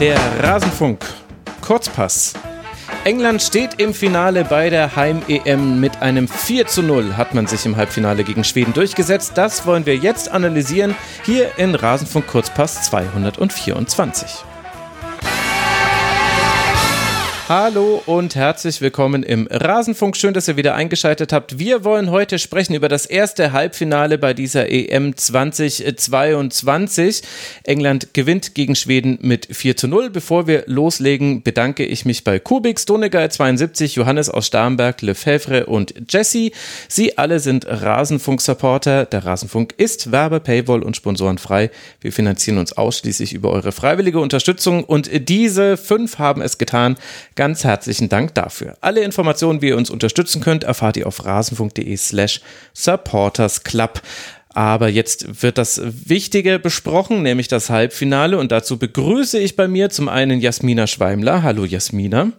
Der Rasenfunk. Kurzpass. England steht im Finale bei der Heim-EM. Mit einem 4 zu 0 hat man sich im Halbfinale gegen Schweden durchgesetzt. Das wollen wir jetzt analysieren hier in Rasenfunk Kurzpass 224. Hallo und herzlich willkommen im Rasenfunk. Schön, dass ihr wieder eingeschaltet habt. Wir wollen heute sprechen über das erste Halbfinale bei dieser EM 2022. England gewinnt gegen Schweden mit 4 zu 0. Bevor wir loslegen, bedanke ich mich bei Kubik, Stonegeil 72, Johannes aus Starnberg, Lefebvre und Jesse. Sie alle sind Rasenfunk-Supporter. Der Rasenfunk ist Werbe, Paywall und sponsorenfrei. Wir finanzieren uns ausschließlich über eure freiwillige Unterstützung und diese fünf haben es getan. Ganz herzlichen Dank dafür. Alle Informationen, wie ihr uns unterstützen könnt, erfahrt ihr auf rasenfunk.de slash supportersclub. Aber jetzt wird das Wichtige besprochen, nämlich das Halbfinale. Und dazu begrüße ich bei mir zum einen Jasmina Schweimler. Hallo Jasmina.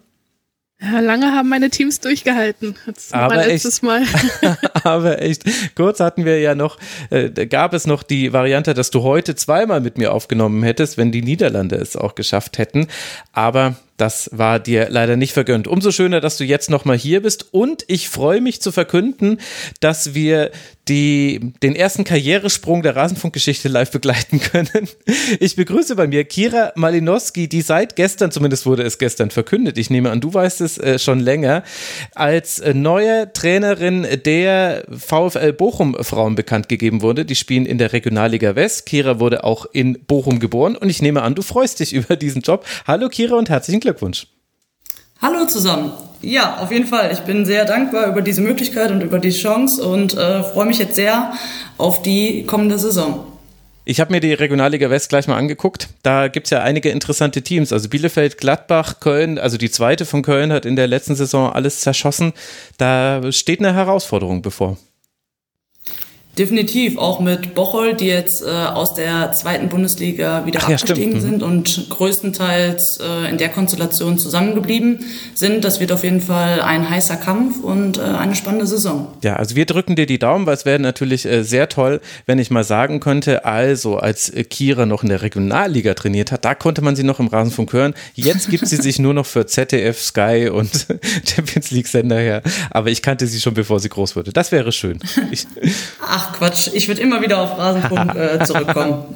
Ja, lange haben meine Teams durchgehalten. Jetzt aber letztes echt, Mal. aber echt, kurz hatten wir ja noch, äh, gab es noch die Variante, dass du heute zweimal mit mir aufgenommen hättest, wenn die Niederlande es auch geschafft hätten. Aber das war dir leider nicht vergönnt. Umso schöner, dass du jetzt nochmal hier bist. Und ich freue mich zu verkünden, dass wir die, den ersten Karrieresprung der Rasenfunkgeschichte live begleiten können. Ich begrüße bei mir Kira Malinowski, die seit gestern, zumindest wurde es gestern verkündet, ich nehme an, du weißt es äh, schon länger, als äh, neue Trainerin der VfL Bochum Frauen bekannt gegeben wurde. Die spielen in der Regionalliga West. Kira wurde auch in Bochum geboren und ich nehme an, du freust dich über diesen Job. Hallo Kira und herzlichen Glückwunsch. Glückwunsch. Hallo zusammen. Ja, auf jeden Fall. Ich bin sehr dankbar über diese Möglichkeit und über die Chance und äh, freue mich jetzt sehr auf die kommende Saison. Ich habe mir die Regionalliga West gleich mal angeguckt. Da gibt es ja einige interessante Teams. Also Bielefeld, Gladbach, Köln, also die zweite von Köln hat in der letzten Saison alles zerschossen. Da steht eine Herausforderung bevor. Definitiv, auch mit Bocholt, die jetzt äh, aus der zweiten Bundesliga wieder Ach, abgestiegen ja, sind und größtenteils äh, in der Konstellation zusammengeblieben sind. Das wird auf jeden Fall ein heißer Kampf und äh, eine spannende Saison. Ja, also wir drücken dir die Daumen, weil es wäre natürlich äh, sehr toll, wenn ich mal sagen könnte, also als äh, Kira noch in der Regionalliga trainiert hat, da konnte man sie noch im Rasenfunk hören. Jetzt gibt sie sich nur noch für ZDF, Sky und Champions League Sender her. Aber ich kannte sie schon, bevor sie groß wurde. Das wäre schön. Ich, Ach, Ach Quatsch, ich würde immer wieder auf Rasenfunk äh, zurückkommen.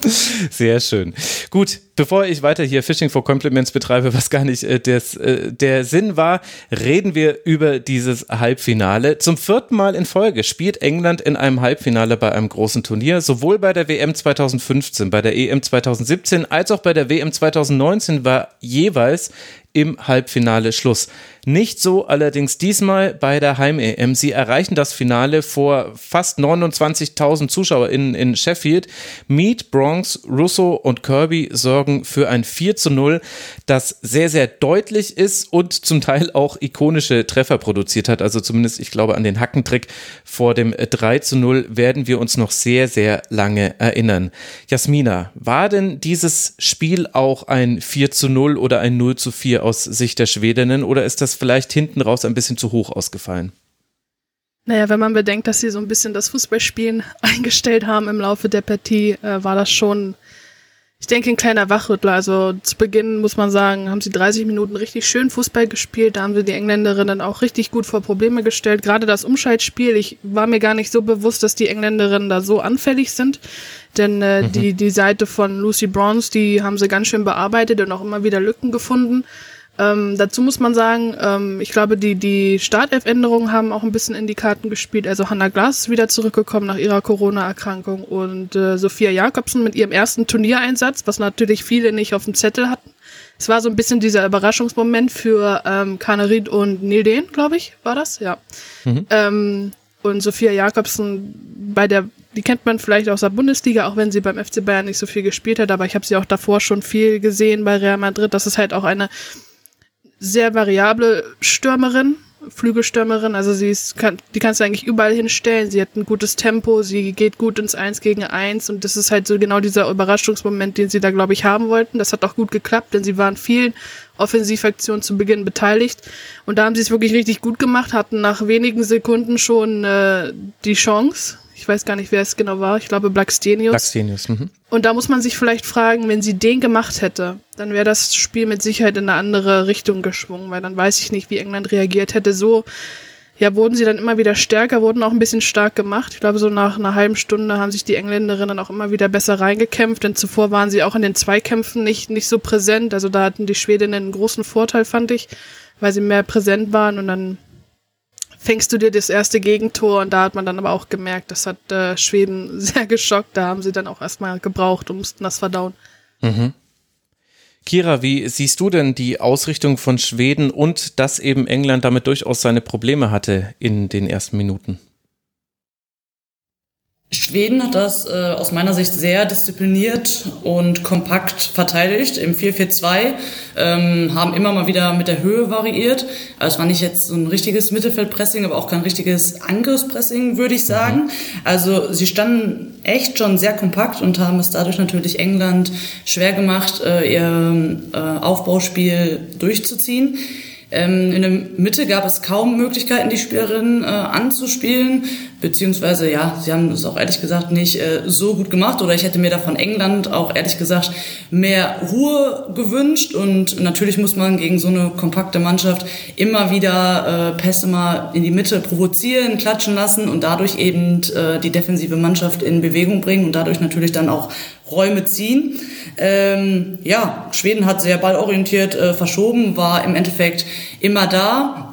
Sehr schön. Gut, bevor ich weiter hier Fishing for Compliments betreibe, was gar nicht äh, des, äh, der Sinn war, reden wir über dieses Halbfinale. Zum vierten Mal in Folge spielt England in einem Halbfinale bei einem großen Turnier, sowohl bei der WM 2015, bei der EM 2017 als auch bei der WM 2019 war jeweils im Halbfinale Schluss. Nicht so allerdings diesmal bei der Heim-EM. Sie erreichen das Finale vor fast 29.000 ZuschauerInnen in Sheffield. Mead, Bronx, Russo und Kirby sorgen für ein 4 zu 0, das sehr, sehr deutlich ist und zum Teil auch ikonische Treffer produziert hat. Also zumindest, ich glaube, an den Hackentrick vor dem 3 zu 0 werden wir uns noch sehr, sehr lange erinnern. Jasmina, war denn dieses Spiel auch ein 4 zu 0 oder ein 0 zu 4 aus Sicht der Schwedinnen oder ist das vielleicht hinten raus ein bisschen zu hoch ausgefallen? Naja, wenn man bedenkt, dass sie so ein bisschen das Fußballspielen eingestellt haben im Laufe der Partie, äh, war das schon, ich denke, ein kleiner Wachrüttler. Also zu Beginn muss man sagen, haben sie 30 Minuten richtig schön Fußball gespielt. Da haben sie die Engländerinnen auch richtig gut vor Probleme gestellt. Gerade das Umschaltspiel, ich war mir gar nicht so bewusst, dass die Engländerinnen da so anfällig sind. Denn äh, mhm. die, die Seite von Lucy Bronze, die haben sie ganz schön bearbeitet und auch immer wieder Lücken gefunden. Ähm, dazu muss man sagen, ähm, ich glaube, die, die Startelf-Änderungen haben auch ein bisschen in die Karten gespielt. Also Hannah Glass ist wieder zurückgekommen nach ihrer Corona-Erkrankung und äh, Sophia Jakobsen mit ihrem ersten Turniereinsatz, was natürlich viele nicht auf dem Zettel hatten. Es war so ein bisschen dieser Überraschungsmoment für ähm, Kanerid und Nildeen, glaube ich, war das, ja. Mhm. Ähm, und Sophia Jakobsen bei der die kennt man vielleicht aus der Bundesliga, auch wenn sie beim FC Bayern nicht so viel gespielt hat, aber ich habe sie auch davor schon viel gesehen bei Real Madrid. Das ist halt auch eine sehr variable Stürmerin, Flügelstürmerin. Also sie ist, kann, die kannst du eigentlich überall hinstellen. Sie hat ein gutes Tempo, sie geht gut ins Eins gegen Eins und das ist halt so genau dieser Überraschungsmoment, den sie da, glaube ich, haben wollten. Das hat auch gut geklappt, denn sie waren vielen Offensivaktionen zu Beginn beteiligt und da haben sie es wirklich richtig gut gemacht, hatten nach wenigen Sekunden schon äh, die Chance. Ich weiß gar nicht, wer es genau war. Ich glaube Blackstenius. Blackstenius. Mhm. Und da muss man sich vielleicht fragen, wenn sie den gemacht hätte, dann wäre das Spiel mit Sicherheit in eine andere Richtung geschwungen, weil dann weiß ich nicht, wie England reagiert hätte. So ja, wurden sie dann immer wieder stärker, wurden auch ein bisschen stark gemacht. Ich glaube, so nach einer halben Stunde haben sich die Engländerinnen auch immer wieder besser reingekämpft, denn zuvor waren sie auch in den Zweikämpfen nicht, nicht so präsent. Also da hatten die Schwedinnen einen großen Vorteil, fand ich, weil sie mehr präsent waren und dann fängst du dir das erste Gegentor und da hat man dann aber auch gemerkt, das hat äh, Schweden sehr geschockt. Da haben sie dann auch erstmal gebraucht und mussten das verdauen. Mhm. Kira, wie siehst du denn die Ausrichtung von Schweden und dass eben England damit durchaus seine Probleme hatte in den ersten Minuten? Schweden hat das äh, aus meiner Sicht sehr diszipliniert und kompakt verteidigt im 4-4-2, ähm, haben immer mal wieder mit der Höhe variiert. Also es war nicht jetzt so ein richtiges Mittelfeldpressing, aber auch kein richtiges Angriffspressing, würde ich sagen. Mhm. Also sie standen echt schon sehr kompakt und haben es dadurch natürlich England schwer gemacht, äh, ihr äh, Aufbauspiel durchzuziehen. Ähm, in der Mitte gab es kaum Möglichkeiten, die Spielerinnen äh, anzuspielen, beziehungsweise ja, sie haben es auch ehrlich gesagt nicht äh, so gut gemacht. Oder ich hätte mir da von England auch ehrlich gesagt mehr Ruhe gewünscht. Und natürlich muss man gegen so eine kompakte Mannschaft immer wieder äh, Pässe mal in die Mitte provozieren, klatschen lassen und dadurch eben äh, die defensive Mannschaft in Bewegung bringen und dadurch natürlich dann auch Räume ziehen. Ähm, ja, Schweden hat sehr ballorientiert äh, verschoben, war im Endeffekt immer da.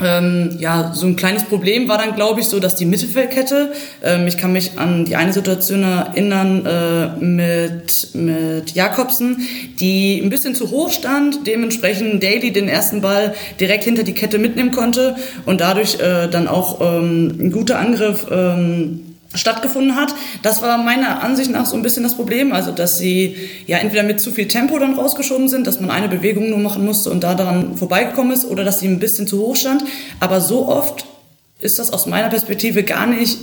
Ähm, ja, so ein kleines Problem war dann, glaube ich, so, dass die Mittelfeldkette, ähm, ich kann mich an die eine Situation erinnern äh, mit, mit Jakobsen, die ein bisschen zu hoch stand, dementsprechend Daly den ersten Ball direkt hinter die Kette mitnehmen konnte und dadurch äh, dann auch ähm, ein guter Angriff ähm, stattgefunden hat. Das war meiner Ansicht nach so ein bisschen das Problem, also dass sie ja entweder mit zu viel Tempo dann rausgeschoben sind, dass man eine Bewegung nur machen musste und da daran vorbeigekommen ist, oder dass sie ein bisschen zu hoch stand. Aber so oft ist das aus meiner Perspektive gar nicht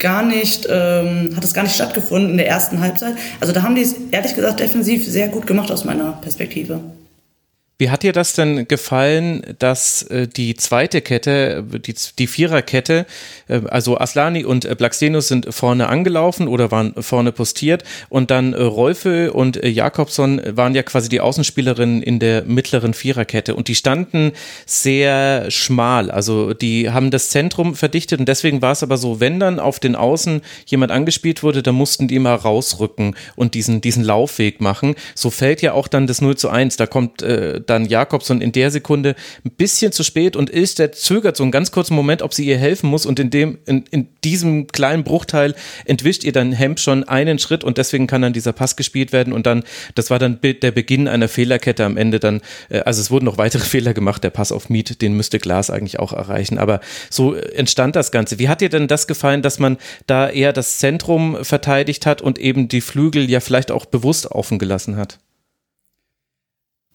gar nicht, ähm, hat es gar nicht stattgefunden in der ersten Halbzeit. Also da haben die es ehrlich gesagt defensiv sehr gut gemacht aus meiner Perspektive. Wie hat dir das denn gefallen, dass äh, die zweite Kette, die, die Viererkette, äh, also Aslani und äh, Blackstenius sind vorne angelaufen oder waren vorne postiert und dann äh, Rolfe und äh, Jakobson waren ja quasi die Außenspielerinnen in der mittleren Viererkette und die standen sehr schmal, also die haben das Zentrum verdichtet und deswegen war es aber so, wenn dann auf den Außen jemand angespielt wurde, dann mussten die mal rausrücken und diesen, diesen Laufweg machen. So fällt ja auch dann das 0 zu 1, da kommt äh, dann Jakobson in der Sekunde ein bisschen zu spät und der zögert so einen ganz kurzen Moment, ob sie ihr helfen muss und in dem, in, in diesem kleinen Bruchteil entwischt ihr dann Hemp schon einen Schritt und deswegen kann dann dieser Pass gespielt werden und dann, das war dann der Beginn einer Fehlerkette am Ende dann, äh, also es wurden noch weitere Fehler gemacht, der Pass auf Miet, den müsste Glas eigentlich auch erreichen, aber so entstand das Ganze. Wie hat dir denn das gefallen, dass man da eher das Zentrum verteidigt hat und eben die Flügel ja vielleicht auch bewusst offen gelassen hat?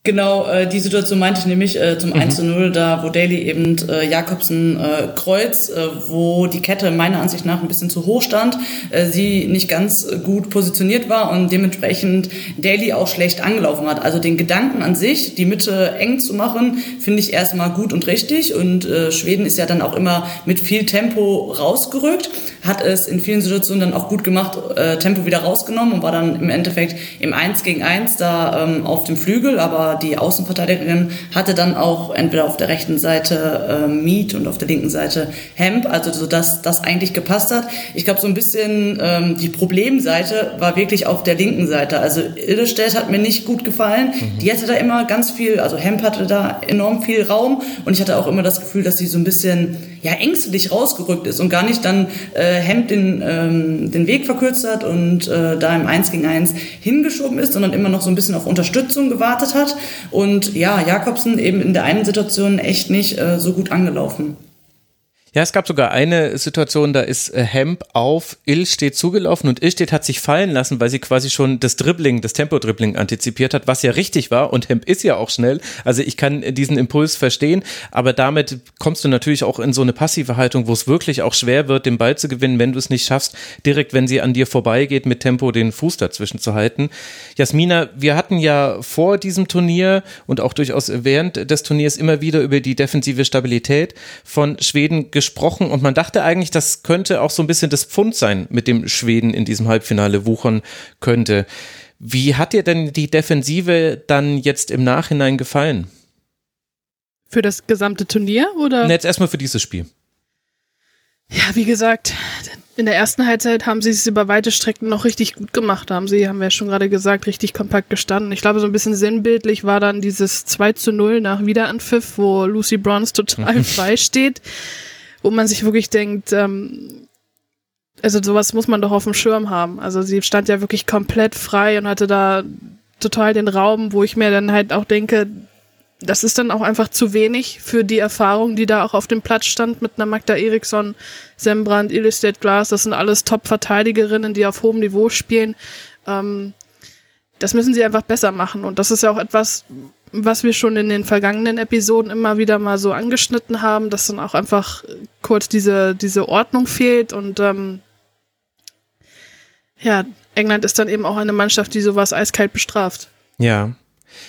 Genau, äh, die Situation meinte ich nämlich äh, zum mhm. 1 zu 0, da wo Daly eben äh, Jakobsen äh, kreuzt, äh, wo die Kette meiner Ansicht nach ein bisschen zu hoch stand, äh, sie nicht ganz gut positioniert war und dementsprechend Daly auch schlecht angelaufen hat. Also den Gedanken an sich, die Mitte eng zu machen, finde ich erstmal gut und richtig und äh, Schweden ist ja dann auch immer mit viel Tempo rausgerückt, hat es in vielen Situationen dann auch gut gemacht, äh, Tempo wieder rausgenommen und war dann im Endeffekt im 1 gegen 1 da ähm, auf dem Flügel, aber die Außenverteidigerin hatte dann auch entweder auf der rechten Seite äh, Mead und auf der linken Seite Hemp, also so dass das eigentlich gepasst hat. Ich glaube, so ein bisschen ähm, die Problemseite war wirklich auf der linken Seite. Also Illestedt hat mir nicht gut gefallen. Mhm. Die hatte da immer ganz viel, also Hemp hatte da enorm viel Raum und ich hatte auch immer das Gefühl, dass sie so ein bisschen ja ängstlich rausgerückt ist und gar nicht dann äh, Hemp den, ähm, den Weg verkürzt hat und äh, da im 1 gegen 1 hingeschoben ist, sondern immer noch so ein bisschen auf Unterstützung gewartet hat. Und ja, Jakobsen eben in der einen Situation echt nicht äh, so gut angelaufen. Ja, es gab sogar eine Situation, da ist äh, Hemp auf Illstedt zugelaufen und Illstedt hat sich fallen lassen, weil sie quasi schon das Dribbling, das Tempo-Dribbling antizipiert hat, was ja richtig war und Hemp ist ja auch schnell. Also ich kann diesen Impuls verstehen, aber damit kommst du natürlich auch in so eine passive Haltung, wo es wirklich auch schwer wird, den Ball zu gewinnen, wenn du es nicht schaffst, direkt, wenn sie an dir vorbeigeht, mit Tempo den Fuß dazwischen zu halten. Jasmina, wir hatten ja vor diesem Turnier und auch durchaus während des Turniers immer wieder über die defensive Stabilität von Schweden gesprochen gesprochen und man dachte eigentlich, das könnte auch so ein bisschen das Pfund sein, mit dem Schweden in diesem Halbfinale wuchern könnte. Wie hat dir denn die Defensive dann jetzt im Nachhinein gefallen? Für das gesamte Turnier oder? Nee, jetzt erstmal für dieses Spiel. Ja, wie gesagt, in der ersten Halbzeit haben sie es über weite Strecken noch richtig gut gemacht. haben sie, haben wir ja schon gerade gesagt, richtig kompakt gestanden. Ich glaube, so ein bisschen sinnbildlich war dann dieses 2 zu 0 nach Wiederanpfiff, wo Lucy Bronze total frei steht, wo man sich wirklich denkt, ähm, also sowas muss man doch auf dem Schirm haben. Also sie stand ja wirklich komplett frei und hatte da total den Raum, wo ich mir dann halt auch denke, das ist dann auch einfach zu wenig für die Erfahrung, die da auch auf dem Platz stand mit einer Magda Eriksson, Sembrand, Illustrate Glass. Das sind alles Top-Verteidigerinnen, die auf hohem Niveau spielen. Ähm, das müssen sie einfach besser machen. Und das ist ja auch etwas, was wir schon in den vergangenen Episoden immer wieder mal so angeschnitten haben, dass dann auch einfach kurz diese, diese Ordnung fehlt. Und ähm, ja, England ist dann eben auch eine Mannschaft, die sowas eiskalt bestraft. Ja,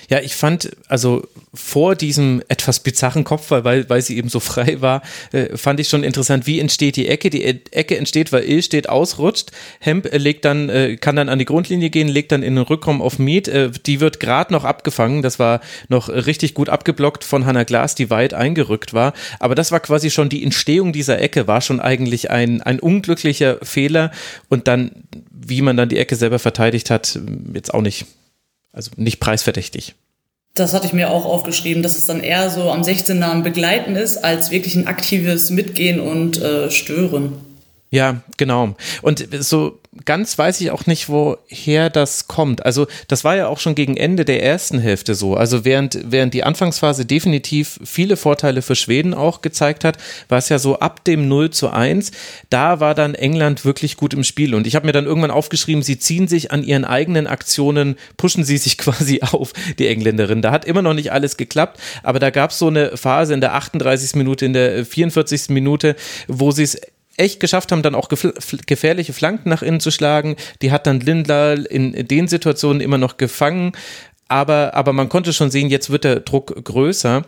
ja, ich fand, also vor diesem etwas bizarren Kopfball, weil, weil sie eben so frei war, äh, fand ich schon interessant, wie entsteht die Ecke. Die Ecke entsteht, weil Il steht, ausrutscht. Hemp äh, legt dann, äh, kann dann an die Grundlinie gehen, legt dann in den Rückraum auf Mead. Äh, die wird gerade noch abgefangen. Das war noch richtig gut abgeblockt von Hannah Glas, die weit eingerückt war. Aber das war quasi schon die Entstehung dieser Ecke, war schon eigentlich ein, ein unglücklicher Fehler. Und dann, wie man dann die Ecke selber verteidigt hat, jetzt auch nicht also nicht preisverdächtig. Das hatte ich mir auch aufgeschrieben, dass es dann eher so am 16 Namen begleiten ist, als wirklich ein aktives Mitgehen und äh, Stören. Ja, genau. Und so ganz weiß ich auch nicht, woher das kommt. Also das war ja auch schon gegen Ende der ersten Hälfte so. Also während, während die Anfangsphase definitiv viele Vorteile für Schweden auch gezeigt hat, war es ja so ab dem 0 zu 1, da war dann England wirklich gut im Spiel. Und ich habe mir dann irgendwann aufgeschrieben, sie ziehen sich an ihren eigenen Aktionen, pushen sie sich quasi auf, die Engländerin. Da hat immer noch nicht alles geklappt, aber da gab es so eine Phase in der 38. Minute, in der 44. Minute, wo sie es echt geschafft haben, dann auch gefährliche Flanken nach innen zu schlagen. Die hat dann Lindler in den Situationen immer noch gefangen. Aber, aber man konnte schon sehen, jetzt wird der Druck größer.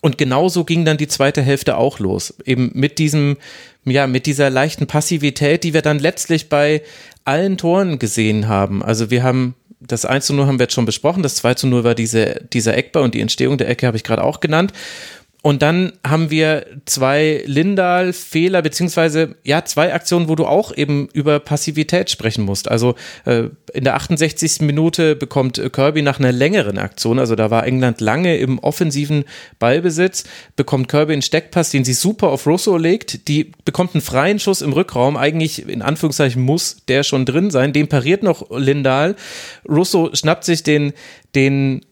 Und genauso ging dann die zweite Hälfte auch los. Eben mit diesem, ja, mit dieser leichten Passivität, die wir dann letztlich bei allen Toren gesehen haben. Also wir haben das 1 zu 0 haben wir jetzt schon besprochen, das 2 zu 0 war diese, dieser Eckbau und die Entstehung der Ecke habe ich gerade auch genannt. Und dann haben wir zwei Lindahl-Fehler, beziehungsweise ja, zwei Aktionen, wo du auch eben über Passivität sprechen musst. Also äh, in der 68. Minute bekommt Kirby nach einer längeren Aktion, also da war England lange im offensiven Ballbesitz, bekommt Kirby einen Steckpass, den sie super auf Russo legt, die bekommt einen freien Schuss im Rückraum, eigentlich in Anführungszeichen muss der schon drin sein, den pariert noch Lindahl. Russo schnappt sich den, den,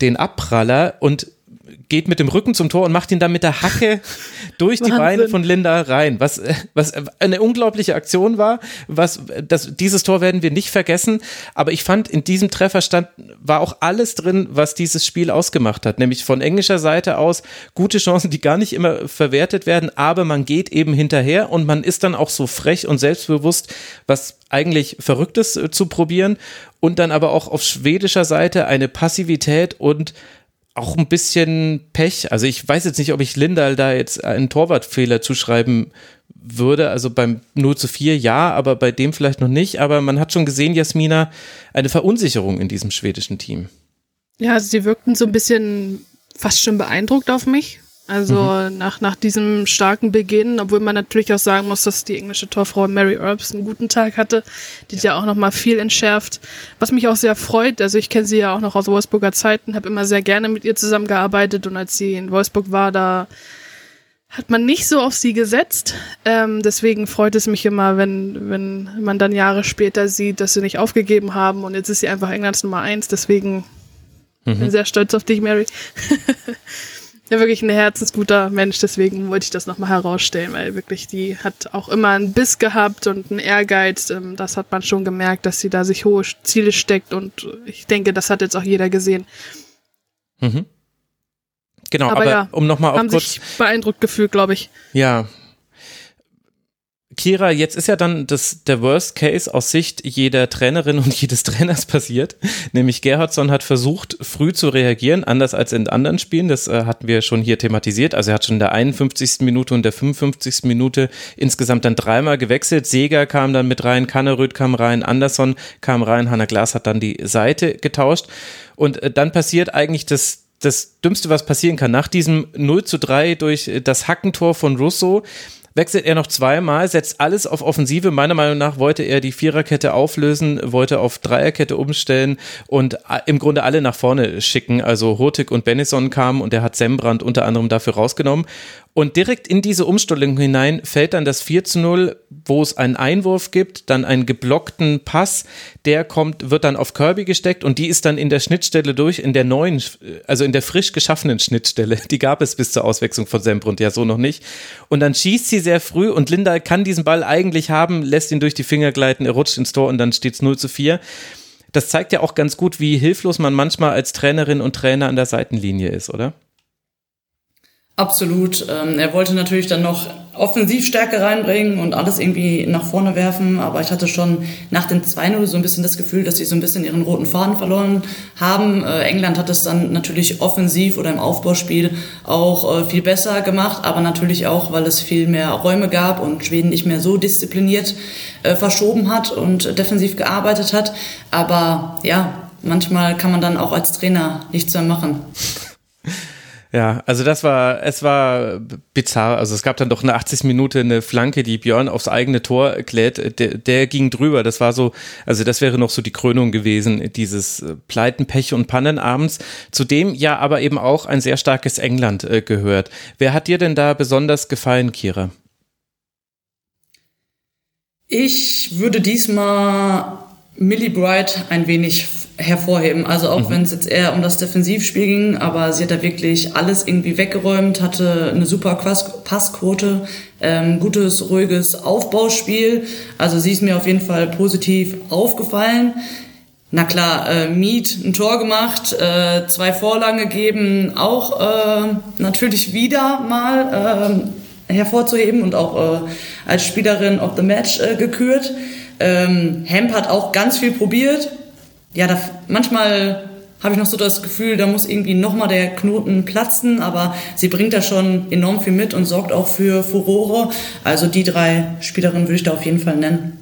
den Abpraller und geht mit dem Rücken zum Tor und macht ihn dann mit der Hacke durch die Beine von Linda rein, was, was eine unglaubliche Aktion war. Was, das, dieses Tor werden wir nicht vergessen, aber ich fand, in diesem Treffer stand, war auch alles drin, was dieses Spiel ausgemacht hat, nämlich von englischer Seite aus gute Chancen, die gar nicht immer verwertet werden, aber man geht eben hinterher und man ist dann auch so frech und selbstbewusst, was eigentlich Verrücktes äh, zu probieren und dann aber auch auf schwedischer Seite eine Passivität und auch ein bisschen Pech. Also ich weiß jetzt nicht, ob ich Lindal da jetzt einen Torwartfehler zuschreiben würde. Also beim 0 zu 4 ja, aber bei dem vielleicht noch nicht. Aber man hat schon gesehen, Jasmina, eine Verunsicherung in diesem schwedischen Team. Ja, also sie wirkten so ein bisschen fast schon beeindruckt auf mich. Also mhm. nach, nach diesem starken Beginn, obwohl man natürlich auch sagen muss, dass die englische Torfrau Mary Earps einen guten Tag hatte, die ja, ja auch nochmal viel entschärft. Was mich auch sehr freut, also ich kenne sie ja auch noch aus Wolfsburger Zeiten, habe immer sehr gerne mit ihr zusammengearbeitet und als sie in Wolfsburg war, da hat man nicht so auf sie gesetzt. Ähm, deswegen freut es mich immer, wenn, wenn man dann Jahre später sieht, dass sie nicht aufgegeben haben und jetzt ist sie einfach Englands Nummer eins. Deswegen mhm. bin sehr stolz auf dich, Mary. ja wirklich ein herzensguter Mensch, deswegen wollte ich das nochmal herausstellen, weil wirklich die hat auch immer einen Biss gehabt und einen Ehrgeiz. Ähm, das hat man schon gemerkt, dass sie da sich hohe Ziele steckt und ich denke, das hat jetzt auch jeder gesehen. Mhm. Genau, aber, aber ja, um nochmal auf haben kurz sich beeindruckt gefühlt, glaube ich. Ja, Kira, jetzt ist ja dann das, der Worst Case aus Sicht jeder Trainerin und jedes Trainers passiert. Nämlich Gerhardsson hat versucht, früh zu reagieren, anders als in anderen Spielen. Das äh, hatten wir schon hier thematisiert. Also er hat schon in der 51. Minute und der 55. Minute insgesamt dann dreimal gewechselt. Seger kam dann mit rein, Kanneröd kam rein, Andersson kam rein, Hanna Glas hat dann die Seite getauscht. Und äh, dann passiert eigentlich das, das Dümmste, was passieren kann. Nach diesem 0 zu 3 durch das Hackentor von Russo wechselt er noch zweimal, setzt alles auf Offensive. Meiner Meinung nach wollte er die Viererkette auflösen, wollte auf Dreierkette umstellen und im Grunde alle nach vorne schicken. Also Hurtig und Bennison kamen und er hat Sembrand unter anderem dafür rausgenommen. Und direkt in diese Umstellung hinein fällt dann das 4 zu 0, wo es einen Einwurf gibt, dann einen geblockten Pass, der kommt, wird dann auf Kirby gesteckt und die ist dann in der Schnittstelle durch, in der neuen, also in der frisch geschaffenen Schnittstelle. Die gab es bis zur Auswechslung von Sembrund ja so noch nicht. Und dann schießt sie sehr früh und Linda kann diesen Ball eigentlich haben, lässt ihn durch die Finger gleiten, er rutscht ins Tor und dann steht es 0 zu 4 das zeigt ja auch ganz gut, wie hilflos man manchmal als Trainerin und Trainer an der Seitenlinie ist, oder? Absolut. Ähm, er wollte natürlich dann noch Offensivstärke reinbringen und alles irgendwie nach vorne werfen, aber ich hatte schon nach den 2-0 so ein bisschen das Gefühl, dass sie so ein bisschen ihren roten Faden verloren haben. Äh, England hat es dann natürlich offensiv oder im Aufbauspiel auch äh, viel besser gemacht, aber natürlich auch, weil es viel mehr Räume gab und Schweden nicht mehr so diszipliniert äh, verschoben hat und defensiv gearbeitet hat. Aber ja, manchmal kann man dann auch als Trainer nichts mehr machen. Ja, also das war, es war bizarr. Also es gab dann doch eine 80 Minute eine Flanke, die Björn aufs eigene Tor klärt. Der, der ging drüber. Das war so, also das wäre noch so die Krönung gewesen, dieses äh, Pleiten, Pech und Pannen abends, zu dem ja aber eben auch ein sehr starkes England äh, gehört. Wer hat dir denn da besonders gefallen, Kira? Ich würde diesmal Millie Bright ein wenig hervorheben. Also auch mhm. wenn es jetzt eher um das Defensivspiel ging, aber sie hat da wirklich alles irgendwie weggeräumt, hatte eine super Passquote, ähm, gutes, ruhiges Aufbauspiel. Also sie ist mir auf jeden Fall positiv aufgefallen. Na klar, äh, Mead ein Tor gemacht, äh, zwei Vorlagen gegeben, auch äh, natürlich wieder mal äh, hervorzuheben und auch äh, als Spielerin of the Match äh, gekürt. Ähm, Hemp hat auch ganz viel probiert, ja, da, manchmal habe ich noch so das Gefühl, da muss irgendwie nochmal der Knoten platzen, aber sie bringt da schon enorm viel mit und sorgt auch für Furore. Also die drei Spielerinnen würde ich da auf jeden Fall nennen.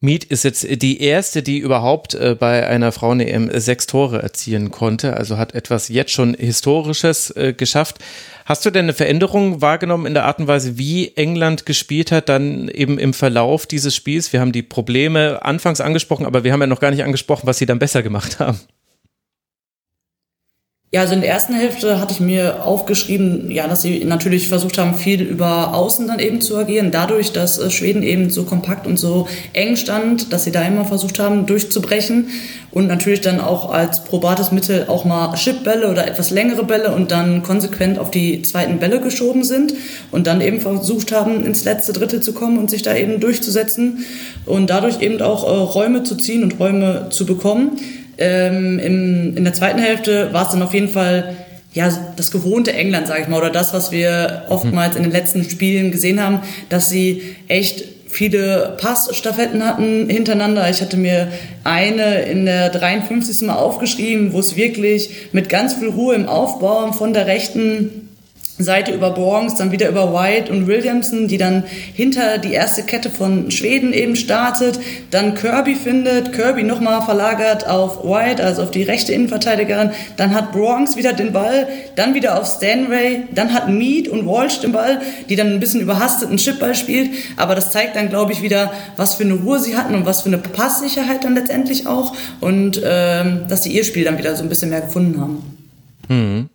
Mead ist jetzt die erste, die überhaupt äh, bei einer Frauen-EM sechs Tore erzielen konnte, also hat etwas jetzt schon Historisches äh, geschafft. Hast du denn eine Veränderung wahrgenommen in der Art und Weise, wie England gespielt hat, dann eben im Verlauf dieses Spiels? Wir haben die Probleme anfangs angesprochen, aber wir haben ja noch gar nicht angesprochen, was sie dann besser gemacht haben. Ja, also in der ersten Hälfte hatte ich mir aufgeschrieben, ja, dass sie natürlich versucht haben, viel über Außen dann eben zu agieren. Dadurch, dass äh, Schweden eben so kompakt und so eng stand, dass sie da immer versucht haben, durchzubrechen. Und natürlich dann auch als probates Mittel auch mal Chipbälle oder etwas längere Bälle und dann konsequent auf die zweiten Bälle geschoben sind und dann eben versucht haben, ins letzte Drittel zu kommen und sich da eben durchzusetzen und dadurch eben auch äh, Räume zu ziehen und Räume zu bekommen. Ähm, im, in der zweiten Hälfte war es dann auf jeden Fall ja, das gewohnte England, sage ich mal, oder das, was wir oftmals in den letzten Spielen gesehen haben, dass sie echt viele Passstaffetten hatten hintereinander. Ich hatte mir eine in der 53. Mal aufgeschrieben, wo es wirklich mit ganz viel Ruhe im Aufbau von der rechten Seite über Borgs, dann wieder über White und Williamson, die dann hinter die erste Kette von Schweden eben startet, dann Kirby findet, Kirby nochmal verlagert auf White, also auf die rechte Innenverteidigerin, dann hat Bronx wieder den Ball, dann wieder auf Stanway, dann hat Mead und Walsh den Ball, die dann ein bisschen überhastet einen Chipball spielt, aber das zeigt dann, glaube ich, wieder, was für eine Ruhe sie hatten und was für eine Passsicherheit dann letztendlich auch und ähm, dass sie ihr Spiel dann wieder so ein bisschen mehr gefunden haben. Mhm.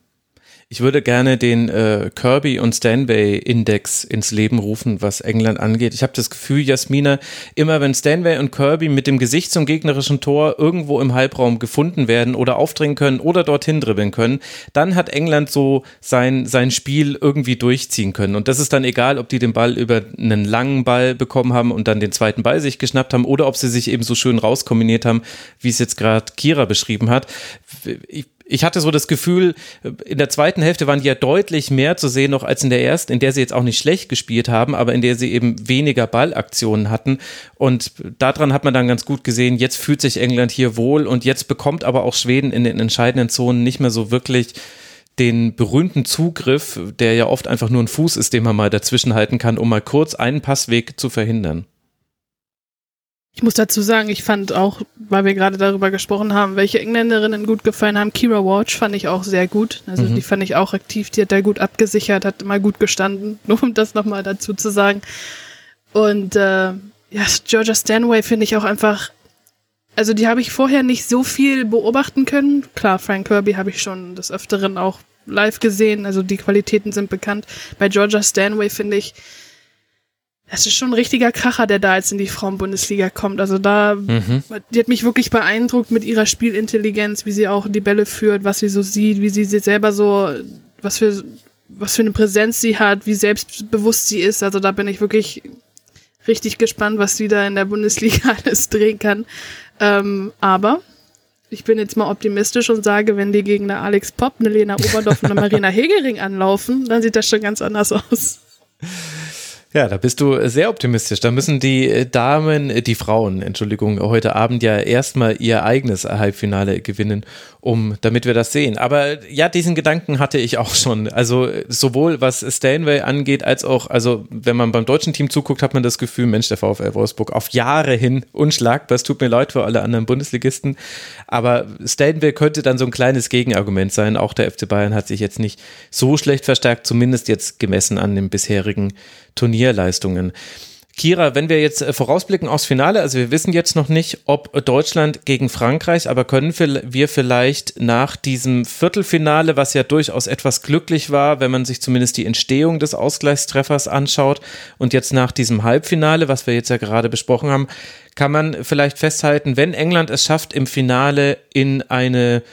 Ich würde gerne den äh, Kirby und Stanway Index ins Leben rufen, was England angeht. Ich habe das Gefühl, Jasmina, immer wenn Stanway und Kirby mit dem Gesicht zum gegnerischen Tor irgendwo im Halbraum gefunden werden oder aufdringen können oder dorthin dribbeln können, dann hat England so sein, sein Spiel irgendwie durchziehen können. Und das ist dann egal, ob die den Ball über einen langen Ball bekommen haben und dann den zweiten Ball sich geschnappt haben oder ob sie sich eben so schön rauskombiniert haben, wie es jetzt gerade Kira beschrieben hat. Ich, ich hatte so das Gefühl, in der zweiten Hälfte waren die ja deutlich mehr zu sehen noch als in der ersten, in der sie jetzt auch nicht schlecht gespielt haben, aber in der sie eben weniger Ballaktionen hatten. Und daran hat man dann ganz gut gesehen, jetzt fühlt sich England hier wohl und jetzt bekommt aber auch Schweden in den entscheidenden Zonen nicht mehr so wirklich den berühmten Zugriff, der ja oft einfach nur ein Fuß ist, den man mal dazwischen halten kann, um mal kurz einen Passweg zu verhindern. Ich muss dazu sagen, ich fand auch, weil wir gerade darüber gesprochen haben, welche Engländerinnen gut gefallen haben, Kira Walsh fand ich auch sehr gut. Also mhm. die fand ich auch aktiv, die hat da gut abgesichert, hat immer gut gestanden, nur um das nochmal dazu zu sagen. Und äh, ja, Georgia Stanway finde ich auch einfach, also die habe ich vorher nicht so viel beobachten können. Klar, Frank Kirby habe ich schon des Öfteren auch live gesehen, also die Qualitäten sind bekannt. Bei Georgia Stanway finde ich, es ist schon ein richtiger Kracher, der da jetzt in die Frauenbundesliga kommt. Also da, mhm. die hat mich wirklich beeindruckt mit ihrer Spielintelligenz, wie sie auch die Bälle führt, was sie so sieht, wie sie sich selber so, was für, was für eine Präsenz sie hat, wie selbstbewusst sie ist. Also da bin ich wirklich richtig gespannt, was sie da in der Bundesliga alles drehen kann. Ähm, aber ich bin jetzt mal optimistisch und sage, wenn die gegen eine Alex Popp, eine Lena Oberdorf und eine Marina Hegering anlaufen, dann sieht das schon ganz anders aus. Ja, da bist du sehr optimistisch. Da müssen die äh, Damen, äh, die Frauen, Entschuldigung, heute Abend ja erstmal ihr eigenes Halbfinale gewinnen, um, damit wir das sehen. Aber ja, diesen Gedanken hatte ich auch schon. Also sowohl was Stanway angeht, als auch, also wenn man beim deutschen Team zuguckt, hat man das Gefühl, Mensch, der VfL Wolfsburg auf Jahre hin unschlagbar. Es tut mir leid für alle anderen Bundesligisten. Aber Stanway könnte dann so ein kleines Gegenargument sein. Auch der FC Bayern hat sich jetzt nicht so schlecht verstärkt, zumindest jetzt gemessen an dem bisherigen Turnierleistungen. Kira, wenn wir jetzt äh, vorausblicken aufs Finale, also wir wissen jetzt noch nicht, ob Deutschland gegen Frankreich, aber können wir vielleicht nach diesem Viertelfinale, was ja durchaus etwas glücklich war, wenn man sich zumindest die Entstehung des Ausgleichstreffers anschaut und jetzt nach diesem Halbfinale, was wir jetzt ja gerade besprochen haben, kann man vielleicht festhalten, wenn England es schafft, im Finale in eine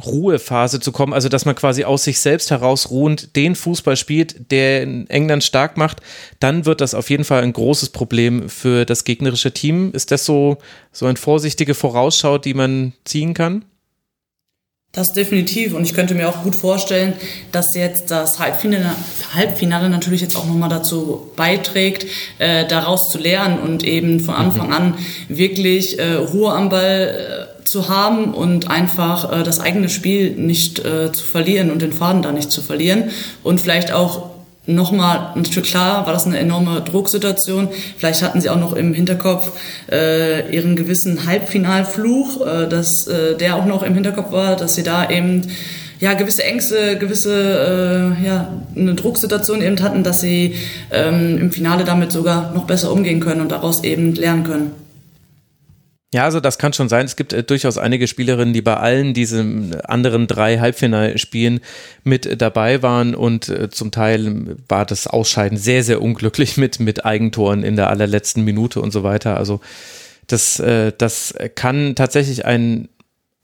Ruhephase zu kommen, also dass man quasi aus sich selbst heraus ruhend den Fußball spielt, der in England stark macht, dann wird das auf jeden Fall ein großes Problem für das gegnerische Team. Ist das so, so eine vorsichtige Vorausschau, die man ziehen kann? Das definitiv. Und ich könnte mir auch gut vorstellen, dass jetzt das Halbfinale, Halbfinale natürlich jetzt auch nochmal dazu beiträgt, äh, daraus zu lernen und eben von Anfang mhm. an wirklich äh, Ruhe am Ball äh, zu haben und einfach äh, das eigene Spiel nicht äh, zu verlieren und den Faden da nicht zu verlieren und vielleicht auch nochmal, natürlich klar war das eine enorme Drucksituation. Vielleicht hatten sie auch noch im Hinterkopf äh, ihren gewissen Halbfinalfluch, äh, dass äh, der auch noch im Hinterkopf war, dass sie da eben ja gewisse Ängste, gewisse äh, ja eine Drucksituation eben hatten, dass sie ähm, im Finale damit sogar noch besser umgehen können und daraus eben lernen können. Ja, also das kann schon sein. Es gibt äh, durchaus einige Spielerinnen, die bei allen diesen anderen drei Halbfinalspielen mit dabei waren und äh, zum Teil war das Ausscheiden sehr, sehr unglücklich mit, mit Eigentoren in der allerletzten Minute und so weiter. Also das, äh, das kann tatsächlich ein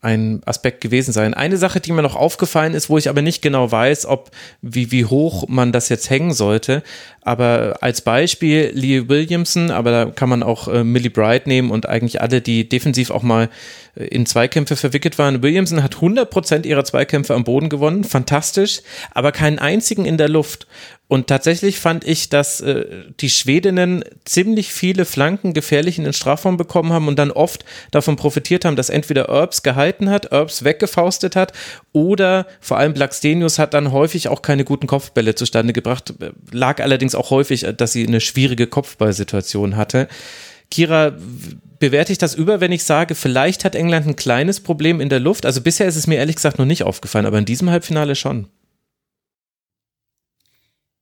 ein Aspekt gewesen sein. Eine Sache, die mir noch aufgefallen ist, wo ich aber nicht genau weiß, ob wie, wie hoch man das jetzt hängen sollte. Aber als Beispiel Lee Williamson, aber da kann man auch äh, Millie Bright nehmen und eigentlich alle, die defensiv auch mal äh, in Zweikämpfe verwickelt waren. Williamson hat 100% ihrer Zweikämpfe am Boden gewonnen, fantastisch, aber keinen einzigen in der Luft. Und tatsächlich fand ich, dass äh, die Schwedinnen ziemlich viele Flanken gefährlich in den Strafraum bekommen haben und dann oft davon profitiert haben, dass entweder Erbs gehalten hat, Erbs weggefaustet hat oder vor allem Blackstenius hat dann häufig auch keine guten Kopfbälle zustande gebracht. Lag allerdings auch häufig, dass sie eine schwierige Kopfballsituation hatte. Kira, bewerte ich das über, wenn ich sage, vielleicht hat England ein kleines Problem in der Luft? Also bisher ist es mir ehrlich gesagt noch nicht aufgefallen, aber in diesem Halbfinale schon.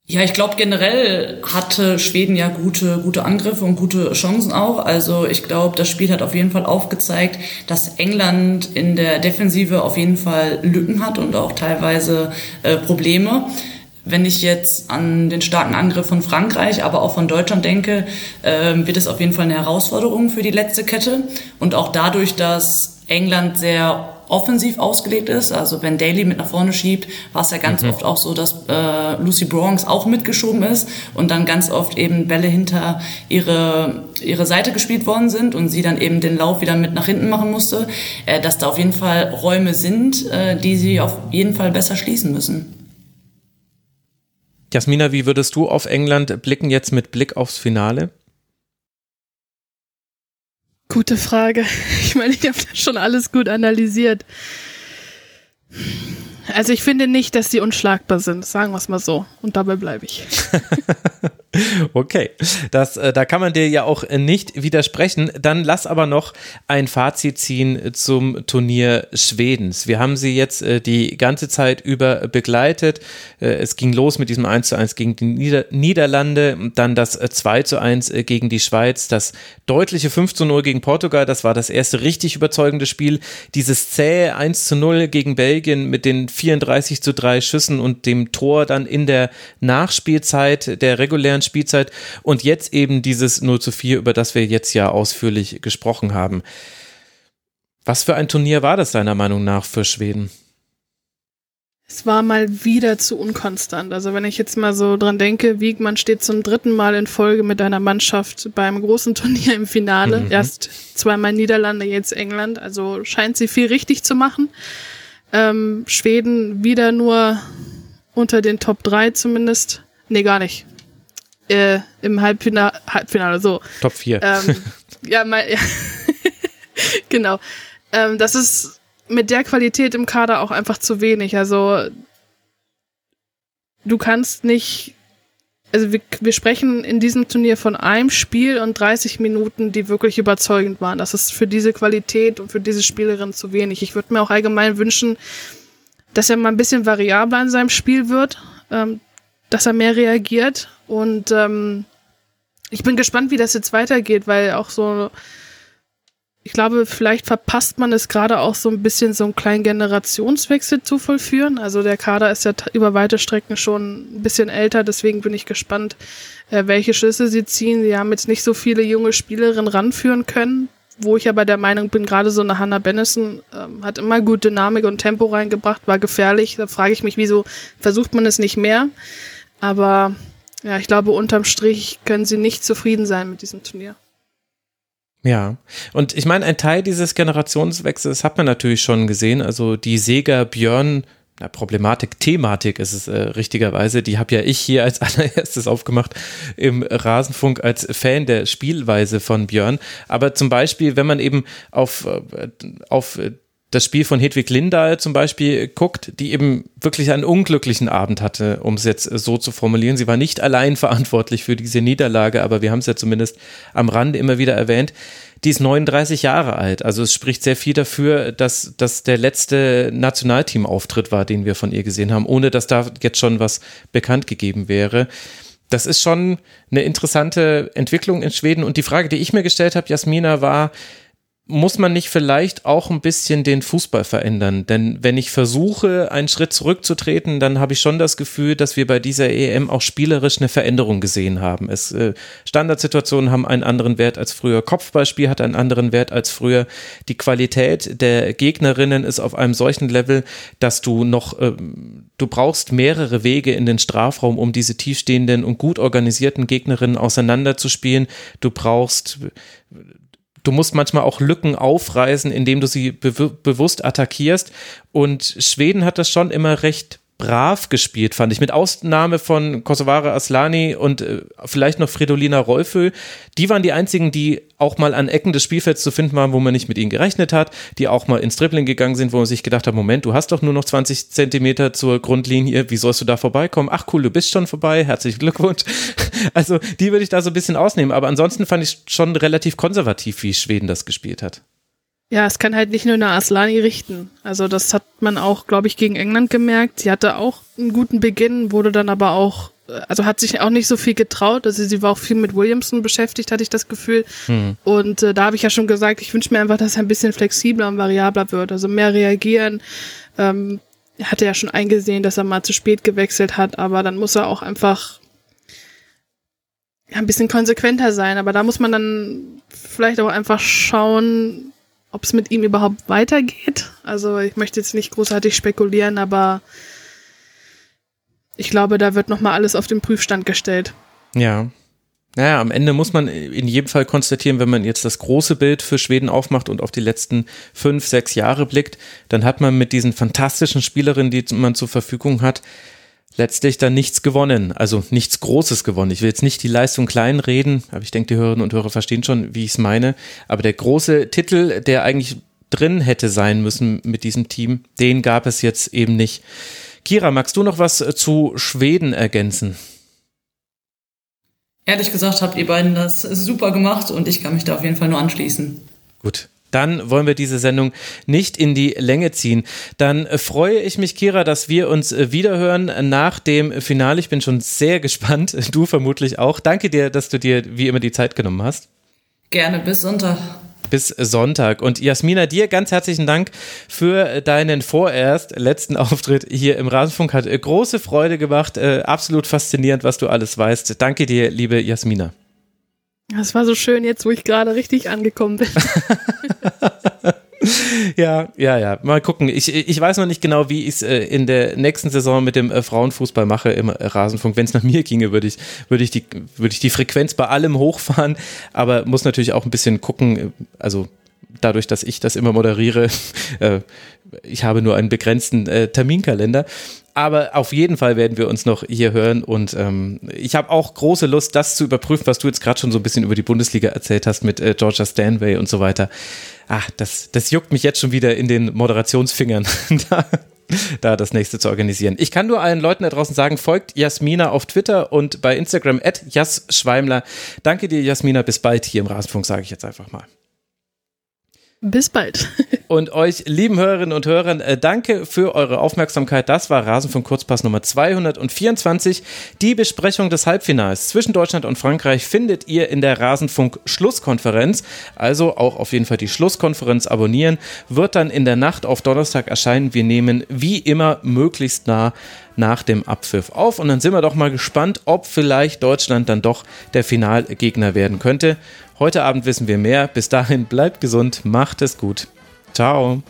Ja, ich glaube generell hatte Schweden ja gute, gute Angriffe und gute Chancen auch. Also ich glaube, das Spiel hat auf jeden Fall aufgezeigt, dass England in der Defensive auf jeden Fall Lücken hat und auch teilweise äh, Probleme. Wenn ich jetzt an den starken Angriff von Frankreich, aber auch von Deutschland denke, äh, wird es auf jeden Fall eine Herausforderung für die letzte Kette. Und auch dadurch, dass England sehr offensiv ausgelegt ist. Also wenn Daly mit nach vorne schiebt, war es ja ganz mhm. oft auch so, dass äh, Lucy Bronx auch mitgeschoben ist und dann ganz oft eben Bälle hinter ihre, ihre Seite gespielt worden sind und sie dann eben den Lauf wieder mit nach hinten machen musste, äh, dass da auf jeden Fall Räume sind, äh, die sie auf jeden Fall besser schließen müssen. Jasmina, wie würdest du auf England blicken jetzt mit Blick aufs Finale? Gute Frage. Ich meine, ich habe das schon alles gut analysiert. Also ich finde nicht, dass sie unschlagbar sind, sagen wir es mal so. Und dabei bleibe ich. okay, das, äh, da kann man dir ja auch nicht widersprechen. Dann lass aber noch ein Fazit ziehen zum Turnier Schwedens. Wir haben sie jetzt äh, die ganze Zeit über begleitet. Äh, es ging los mit diesem 1 zu 1 gegen die Nieder Niederlande, dann das 2 zu 1 gegen die Schweiz, das deutliche 5 zu 0 gegen Portugal, das war das erste richtig überzeugende Spiel. Dieses zähe 1 zu 0 gegen Belgien mit den 34 zu 3 Schüssen und dem Tor dann in der Nachspielzeit der regulären Spielzeit und jetzt eben dieses 0 zu 4, über das wir jetzt ja ausführlich gesprochen haben. Was für ein Turnier war das deiner Meinung nach für Schweden? Es war mal wieder zu unkonstant. Also wenn ich jetzt mal so dran denke, Wiegmann steht zum dritten Mal in Folge mit einer Mannschaft beim großen Turnier im Finale. Mhm. Erst zweimal Niederlande, jetzt England. Also scheint sie viel richtig zu machen. Ähm, Schweden wieder nur unter den Top 3 zumindest. Nee, gar nicht äh, im Halbfinale, Halbfinale, so. Top 4. Ähm, ja, mal, ja. genau. Ähm, das ist mit der Qualität im Kader auch einfach zu wenig. Also du kannst nicht, also wir, wir sprechen in diesem Turnier von einem Spiel und 30 Minuten, die wirklich überzeugend waren. Das ist für diese Qualität und für diese Spielerin zu wenig. Ich würde mir auch allgemein wünschen, dass er mal ein bisschen variabler in seinem Spiel wird. Ähm, dass er mehr reagiert. Und ähm, ich bin gespannt, wie das jetzt weitergeht, weil auch so, ich glaube, vielleicht verpasst man es gerade auch so ein bisschen, so einen kleinen Generationswechsel zu vollführen. Also der Kader ist ja über weite Strecken schon ein bisschen älter, deswegen bin ich gespannt, äh, welche Schlüsse sie ziehen. Sie haben jetzt nicht so viele junge Spielerinnen ranführen können, wo ich aber der Meinung bin, gerade so eine Hannah Bennison ähm, hat immer gut Dynamik und Tempo reingebracht, war gefährlich. Da frage ich mich, wieso versucht man es nicht mehr? Aber ja, ich glaube, unterm Strich können sie nicht zufrieden sein mit diesem Turnier. Ja, und ich meine, ein Teil dieses Generationswechsels hat man natürlich schon gesehen. Also die Sega Björn na, Problematik, Thematik ist es äh, richtigerweise. Die habe ja ich hier als allererstes aufgemacht im Rasenfunk als Fan der Spielweise von Björn. Aber zum Beispiel, wenn man eben auf, äh, auf das Spiel von Hedwig Lindahl zum Beispiel guckt, die eben wirklich einen unglücklichen Abend hatte, um es jetzt so zu formulieren. Sie war nicht allein verantwortlich für diese Niederlage, aber wir haben es ja zumindest am Rande immer wieder erwähnt. Die ist 39 Jahre alt. Also es spricht sehr viel dafür, dass das der letzte Nationalteam-Auftritt war, den wir von ihr gesehen haben, ohne dass da jetzt schon was bekannt gegeben wäre. Das ist schon eine interessante Entwicklung in Schweden. Und die Frage, die ich mir gestellt habe, Jasmina, war, muss man nicht vielleicht auch ein bisschen den Fußball verändern? Denn wenn ich versuche, einen Schritt zurückzutreten, dann habe ich schon das Gefühl, dass wir bei dieser EM auch spielerisch eine Veränderung gesehen haben. Es, äh, Standardsituationen haben einen anderen Wert als früher. Kopfballspiel hat einen anderen Wert als früher. Die Qualität der Gegnerinnen ist auf einem solchen Level, dass du noch, äh, du brauchst mehrere Wege in den Strafraum, um diese tiefstehenden und gut organisierten Gegnerinnen auseinanderzuspielen. Du brauchst du musst manchmal auch Lücken aufreißen, indem du sie be bewusst attackierst. Und Schweden hat das schon immer recht brav gespielt, fand ich. Mit Ausnahme von Kosovare Aslani und äh, vielleicht noch Fridolina Rolfö. Die waren die einzigen, die auch mal an Ecken des Spielfelds zu finden waren, wo man nicht mit ihnen gerechnet hat, die auch mal ins Dribbling gegangen sind, wo man sich gedacht hat, Moment, du hast doch nur noch 20 Zentimeter zur Grundlinie, wie sollst du da vorbeikommen? Ach cool, du bist schon vorbei, herzlichen Glückwunsch. Also die würde ich da so ein bisschen ausnehmen, aber ansonsten fand ich schon relativ konservativ, wie Schweden das gespielt hat. Ja, es kann halt nicht nur eine Aslani richten. Also das hat man auch, glaube ich, gegen England gemerkt. Sie hatte auch einen guten Beginn, wurde dann aber auch, also hat sich auch nicht so viel getraut. Also sie war auch viel mit Williamson beschäftigt, hatte ich das Gefühl. Mhm. Und äh, da habe ich ja schon gesagt, ich wünsche mir einfach, dass er ein bisschen flexibler und variabler wird. Also mehr reagieren. Ähm, er hatte ja schon eingesehen, dass er mal zu spät gewechselt hat, aber dann muss er auch einfach ja, ein bisschen konsequenter sein. Aber da muss man dann vielleicht auch einfach schauen, ob es mit ihm überhaupt weitergeht. Also ich möchte jetzt nicht großartig spekulieren, aber ich glaube, da wird nochmal alles auf den Prüfstand gestellt. Ja. Naja, am Ende muss man in jedem Fall konstatieren, wenn man jetzt das große Bild für Schweden aufmacht und auf die letzten fünf, sechs Jahre blickt, dann hat man mit diesen fantastischen Spielerinnen, die man zur Verfügung hat, letztlich dann nichts gewonnen, also nichts Großes gewonnen. Ich will jetzt nicht die Leistung klein reden, aber ich denke, die Hörerinnen und Hörer verstehen schon, wie ich es meine. Aber der große Titel, der eigentlich drin hätte sein müssen mit diesem Team, den gab es jetzt eben nicht. Kira, magst du noch was zu Schweden ergänzen? Ehrlich gesagt habt ihr beiden das super gemacht und ich kann mich da auf jeden Fall nur anschließen. Gut, dann wollen wir diese Sendung nicht in die Länge ziehen. Dann freue ich mich, Kira, dass wir uns wiederhören nach dem Finale. Ich bin schon sehr gespannt. Du vermutlich auch. Danke dir, dass du dir wie immer die Zeit genommen hast. Gerne, bis Sonntag bis Sonntag. Und Jasmina, dir ganz herzlichen Dank für deinen vorerst letzten Auftritt hier im Rasenfunk. Hat große Freude gemacht. Äh, absolut faszinierend, was du alles weißt. Danke dir, liebe Jasmina. Das war so schön jetzt, wo ich gerade richtig angekommen bin. ja, ja, ja. Mal gucken. Ich, ich weiß noch nicht genau, wie ich es äh, in der nächsten Saison mit dem äh, Frauenfußball mache im Rasenfunk. Wenn es nach mir ginge, würde ich, würde ich, die, würde ich die Frequenz bei allem hochfahren. Aber muss natürlich auch ein bisschen gucken. Also dadurch, dass ich das immer moderiere, äh, ich habe nur einen begrenzten äh, Terminkalender. Aber auf jeden Fall werden wir uns noch hier hören und ähm, ich habe auch große Lust, das zu überprüfen, was du jetzt gerade schon so ein bisschen über die Bundesliga erzählt hast mit äh, Georgia Stanway und so weiter. Ah, das, das juckt mich jetzt schon wieder in den Moderationsfingern. da, da das nächste zu organisieren. Ich kann nur allen Leuten da draußen sagen, folgt Jasmina auf Twitter und bei Instagram at Schweimler. Danke dir, Jasmina. Bis bald hier im Rasenfunk, sage ich jetzt einfach mal. Bis bald. Und euch, lieben Hörerinnen und Hörern, äh, danke für eure Aufmerksamkeit. Das war Rasenfunk Kurzpass Nummer 224. Die Besprechung des Halbfinals zwischen Deutschland und Frankreich findet ihr in der Rasenfunk Schlusskonferenz. Also auch auf jeden Fall die Schlusskonferenz abonnieren. Wird dann in der Nacht auf Donnerstag erscheinen. Wir nehmen wie immer möglichst nah nach dem Abpfiff auf. Und dann sind wir doch mal gespannt, ob vielleicht Deutschland dann doch der Finalgegner werden könnte. Heute Abend wissen wir mehr. Bis dahin bleibt gesund, macht es gut. Ciao.